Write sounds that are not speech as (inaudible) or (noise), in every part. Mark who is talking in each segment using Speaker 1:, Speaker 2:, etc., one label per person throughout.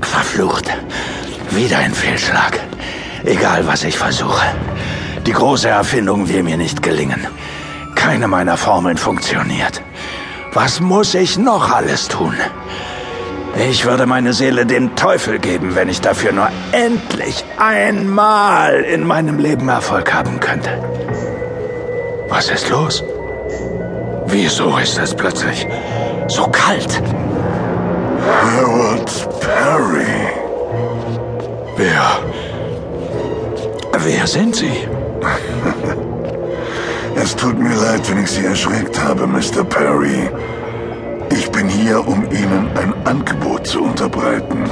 Speaker 1: Verflucht. Wieder ein Fehlschlag. Egal, was ich versuche. Die große Erfindung will mir nicht gelingen. Keine meiner Formeln funktioniert. Was muss ich noch alles tun? Ich würde meine Seele dem Teufel geben, wenn ich dafür nur endlich einmal in meinem Leben Erfolg haben könnte. Was ist los? Wieso ist es plötzlich so kalt?
Speaker 2: Harold Perry.
Speaker 1: Wer? Wer sind Sie? (laughs)
Speaker 2: Es tut mir leid, wenn ich Sie erschreckt habe, Mr. Perry. Ich bin hier, um Ihnen ein Angebot zu unterbreiten.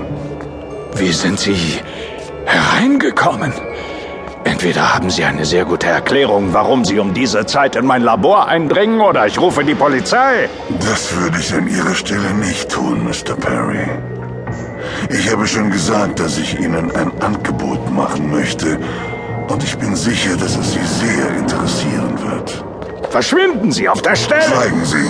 Speaker 1: Wie sind Sie hereingekommen? Entweder haben Sie eine sehr gute Erklärung, warum Sie um diese Zeit in mein Labor eindringen, oder ich rufe die Polizei.
Speaker 2: Das würde ich an Ihrer Stelle nicht tun, Mr. Perry. Ich habe schon gesagt, dass ich Ihnen ein Angebot machen möchte. Und ich bin sicher, dass es Sie sehr interessieren wird.
Speaker 1: Verschwinden Sie auf der Stelle!
Speaker 2: Schweigen Sie!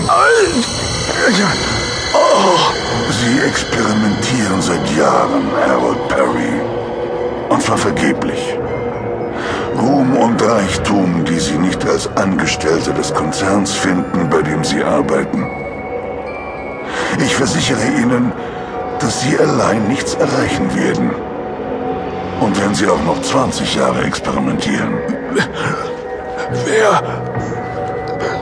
Speaker 1: Oh.
Speaker 2: Sie experimentieren seit Jahren, Harold Perry. Und zwar vergeblich. Als Angestellte des Konzerns finden, bei dem Sie arbeiten. Ich versichere Ihnen, dass Sie allein nichts erreichen werden. Und wenn Sie auch noch 20 Jahre experimentieren.
Speaker 1: Wer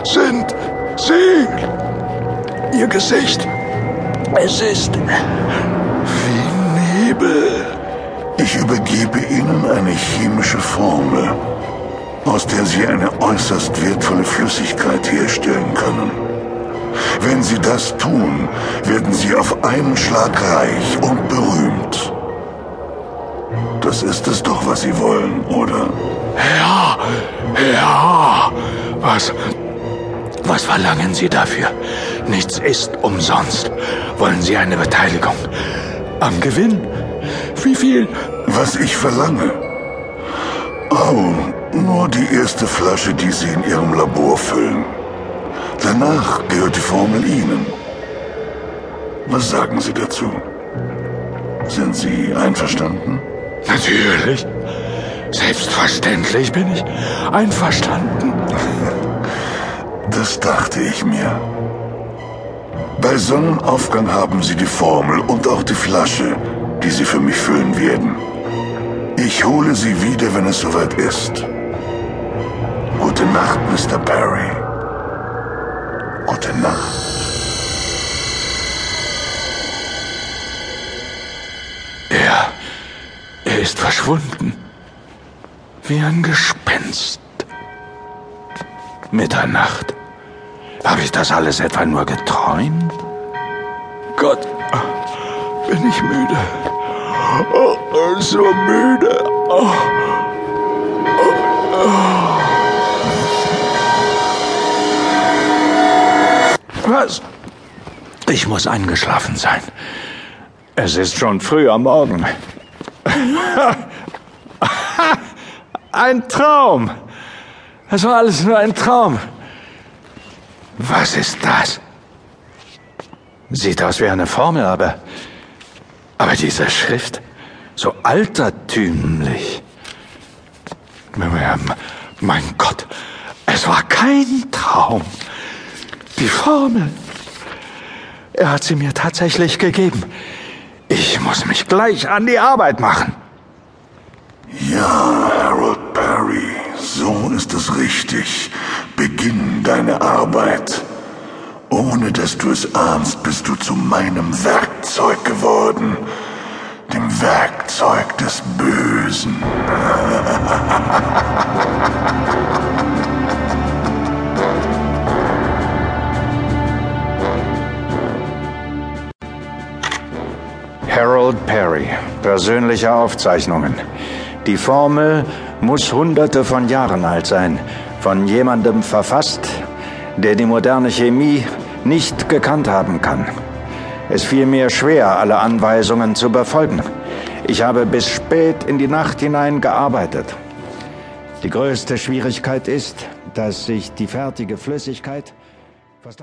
Speaker 1: sind Sie? Ihr Gesicht. Es ist wie Nebel.
Speaker 2: Ich übergebe Ihnen eine chemische Formel, aus der Sie eine äußerst wertvolle Flüssigkeit herstellen können. Wenn Sie das tun, werden Sie auf einen Schlag reich und berühmt. Das ist es doch, was Sie wollen, oder?
Speaker 1: Ja, ja. Was, was verlangen Sie dafür? Nichts ist umsonst. Wollen Sie eine Beteiligung am Gewinn? Wie viel?
Speaker 2: Was ich verlange? Oh, nur die erste Flasche, die Sie in Ihrem Labor füllen. Danach gehört die Formel Ihnen. Was sagen Sie dazu? Sind Sie einverstanden?
Speaker 1: Natürlich. Selbstverständlich bin ich einverstanden. (laughs)
Speaker 2: Das dachte ich mir. Bei Sonnenaufgang haben Sie die Formel und auch die Flasche, die Sie für mich füllen werden. Ich hole Sie wieder, wenn es soweit ist. Gute Nacht, Mr. Barry. Gute Nacht.
Speaker 1: Er, er ist verschwunden. Wie ein Gespenst. Mitternacht. Habe ich das alles etwa nur geträumt? Gott, bin ich müde. Oh, so müde. Oh. Was? Ich muss eingeschlafen sein. Es ist schon früh am Morgen. (laughs) Ein Traum. Es war alles nur ein Traum. Was ist das? Sieht aus wie eine Formel, aber. Aber diese Schrift. So altertümlich. Mein Gott. Es war kein Traum. Die Formel. Er hat sie mir tatsächlich gegeben. Ich muss mich gleich an die Arbeit machen.
Speaker 2: Ja, Harold Perry, so ist es richtig. Beginn deine Arbeit. Ohne dass du es ahnst, bist du zu meinem Werkzeug geworden. Dem Werkzeug des Bösen. (laughs)
Speaker 1: Harold Perry, persönliche Aufzeichnungen. Die Formel muss hunderte von Jahren alt sein, von jemandem verfasst, der die moderne Chemie nicht gekannt haben kann. Es fiel mir schwer, alle Anweisungen zu befolgen. Ich habe bis spät in die Nacht hinein gearbeitet. Die größte Schwierigkeit ist, dass sich die fertige Flüssigkeit fast